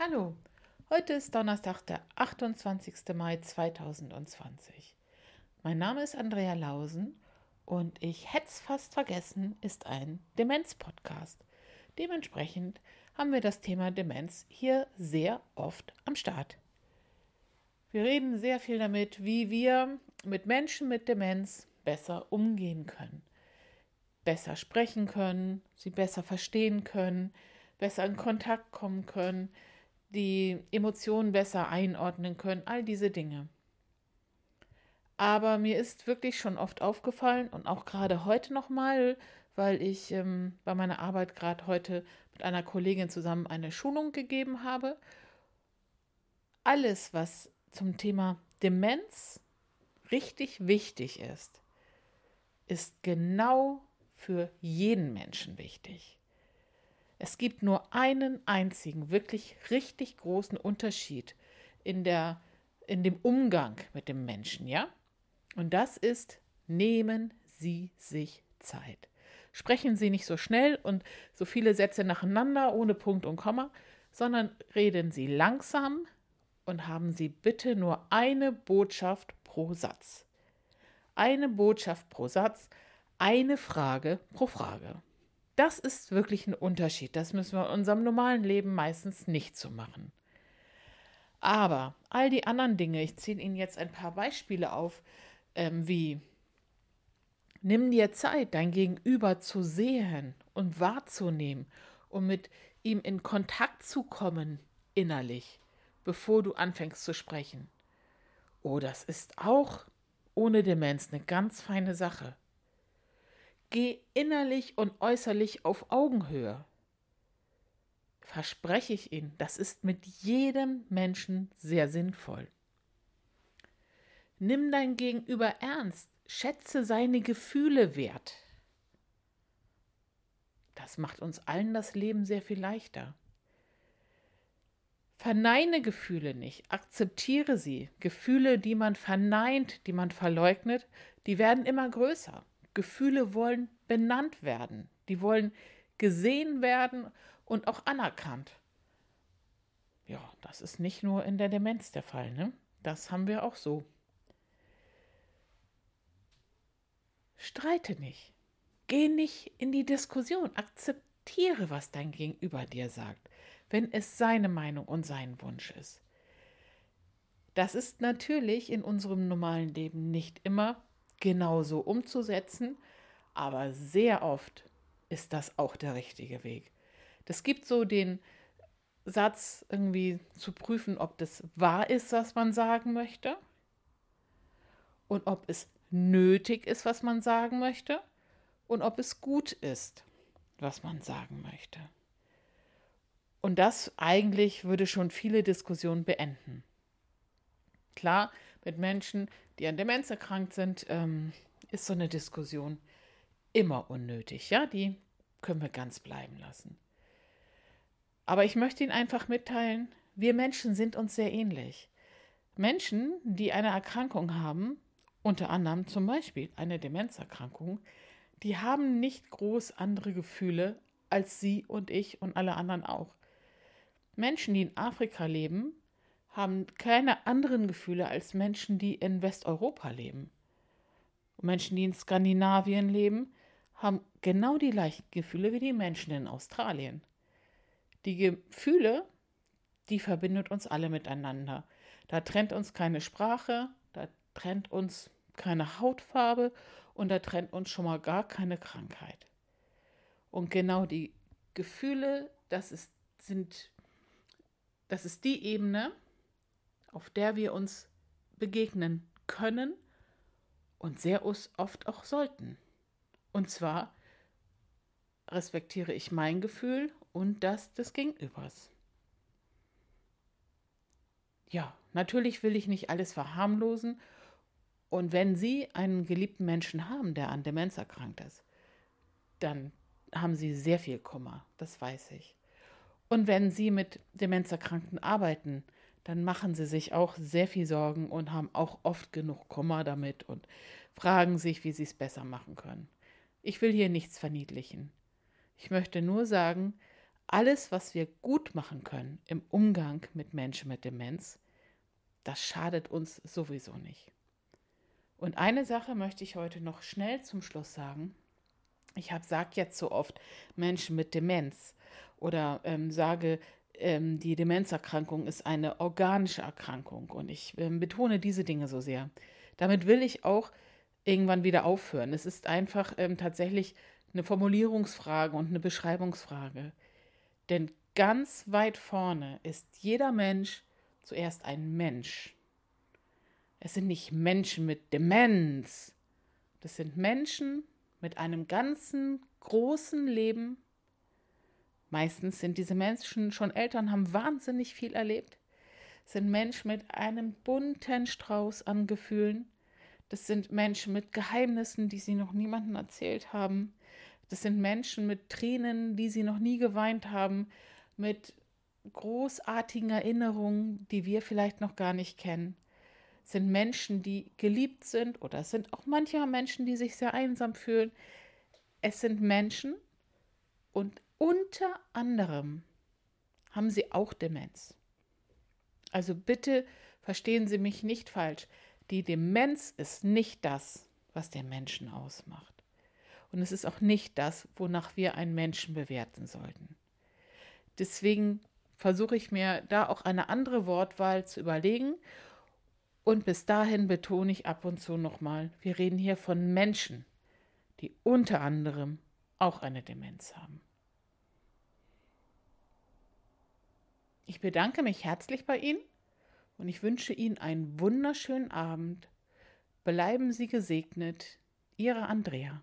Hallo, heute ist Donnerstag, der 28. Mai 2020. Mein Name ist Andrea Lausen und ich hätte es fast vergessen, ist ein Demenz-Podcast. Dementsprechend haben wir das Thema Demenz hier sehr oft am Start. Wir reden sehr viel damit, wie wir mit Menschen mit Demenz besser umgehen können, besser sprechen können, sie besser verstehen können, besser in Kontakt kommen können, die Emotionen besser einordnen können, all diese Dinge. Aber mir ist wirklich schon oft aufgefallen und auch gerade heute nochmal, weil ich ähm, bei meiner Arbeit gerade heute mit einer Kollegin zusammen eine Schulung gegeben habe. Alles, was zum Thema Demenz richtig wichtig ist, ist genau für jeden Menschen wichtig. Es gibt nur einen einzigen, wirklich richtig großen Unterschied in, der, in dem Umgang mit dem Menschen, ja? Und das ist, nehmen Sie sich Zeit. Sprechen Sie nicht so schnell und so viele Sätze nacheinander ohne Punkt und Komma, sondern reden Sie langsam und haben Sie bitte nur eine Botschaft pro Satz. Eine Botschaft pro Satz, eine Frage pro Frage. Das ist wirklich ein Unterschied. Das müssen wir in unserem normalen Leben meistens nicht so machen. Aber all die anderen Dinge, ich ziehe Ihnen jetzt ein paar Beispiele auf, ähm, wie nimm dir Zeit, dein Gegenüber zu sehen und wahrzunehmen und mit ihm in Kontakt zu kommen innerlich, bevor du anfängst zu sprechen. Oh, das ist auch ohne Demenz eine ganz feine Sache. Geh innerlich und äußerlich auf Augenhöhe. Verspreche ich Ihnen, das ist mit jedem Menschen sehr sinnvoll. Nimm dein Gegenüber ernst, schätze seine Gefühle wert. Das macht uns allen das Leben sehr viel leichter. Verneine Gefühle nicht, akzeptiere sie. Gefühle, die man verneint, die man verleugnet, die werden immer größer. Gefühle wollen benannt werden. Die wollen gesehen werden und auch anerkannt. Ja, das ist nicht nur in der Demenz der Fall, ne? Das haben wir auch so. Streite nicht. Geh nicht in die Diskussion. Akzeptiere, was dein Gegenüber dir sagt, wenn es seine Meinung und sein Wunsch ist. Das ist natürlich in unserem normalen Leben nicht immer genauso umzusetzen, aber sehr oft ist das auch der richtige Weg. Das gibt so den Satz irgendwie zu prüfen, ob das wahr ist, was man sagen möchte und ob es nötig ist, was man sagen möchte und ob es gut ist, was man sagen möchte. Und das eigentlich würde schon viele Diskussionen beenden. Klar, mit Menschen, die an Demenz erkrankt sind, ähm, ist so eine Diskussion immer unnötig. Ja, die können wir ganz bleiben lassen. Aber ich möchte Ihnen einfach mitteilen, wir Menschen sind uns sehr ähnlich. Menschen, die eine Erkrankung haben, unter anderem zum Beispiel eine Demenzerkrankung, die haben nicht groß andere Gefühle als Sie und ich und alle anderen auch. Menschen, die in Afrika leben, haben keine anderen Gefühle als Menschen, die in Westeuropa leben. Und Menschen, die in Skandinavien leben, haben genau die gleichen Gefühle wie die Menschen in Australien. Die Gefühle, die verbindet uns alle miteinander. Da trennt uns keine Sprache, da trennt uns keine Hautfarbe und da trennt uns schon mal gar keine Krankheit. Und genau die Gefühle, das ist, sind, das ist die Ebene, auf der wir uns begegnen können und sehr oft auch sollten. Und zwar respektiere ich mein Gefühl und das des Gegenübers. Ja, natürlich will ich nicht alles verharmlosen. Und wenn Sie einen geliebten Menschen haben, der an Demenz erkrankt ist, dann haben Sie sehr viel Kummer, das weiß ich. Und wenn Sie mit Demenzerkrankten arbeiten, dann machen sie sich auch sehr viel Sorgen und haben auch oft genug Kummer damit und fragen sich, wie sie es besser machen können. Ich will hier nichts verniedlichen. Ich möchte nur sagen, alles, was wir gut machen können im Umgang mit Menschen mit Demenz, das schadet uns sowieso nicht. Und eine Sache möchte ich heute noch schnell zum Schluss sagen. Ich habe sage jetzt so oft Menschen mit Demenz oder ähm, sage, ähm, die Demenzerkrankung ist eine organische Erkrankung und ich ähm, betone diese Dinge so sehr. Damit will ich auch irgendwann wieder aufhören. Es ist einfach ähm, tatsächlich eine Formulierungsfrage und eine Beschreibungsfrage. Denn ganz weit vorne ist jeder Mensch zuerst ein Mensch. Es sind nicht Menschen mit Demenz. Das sind Menschen mit einem ganzen großen Leben. Meistens sind diese Menschen schon Eltern, haben wahnsinnig viel erlebt. Sind Menschen mit einem bunten Strauß an Gefühlen. Das sind Menschen mit Geheimnissen, die sie noch niemandem erzählt haben. Das sind Menschen mit Tränen, die sie noch nie geweint haben, mit großartigen Erinnerungen, die wir vielleicht noch gar nicht kennen. Es sind Menschen, die geliebt sind oder es sind auch manchmal Menschen, die sich sehr einsam fühlen. Es sind Menschen und unter anderem haben sie auch Demenz. Also bitte verstehen Sie mich nicht falsch. Die Demenz ist nicht das, was den Menschen ausmacht. Und es ist auch nicht das, wonach wir einen Menschen bewerten sollten. Deswegen versuche ich mir da auch eine andere Wortwahl zu überlegen. Und bis dahin betone ich ab und zu nochmal, wir reden hier von Menschen, die unter anderem auch eine Demenz haben. Ich bedanke mich herzlich bei Ihnen und ich wünsche Ihnen einen wunderschönen Abend. Bleiben Sie gesegnet, Ihre Andrea.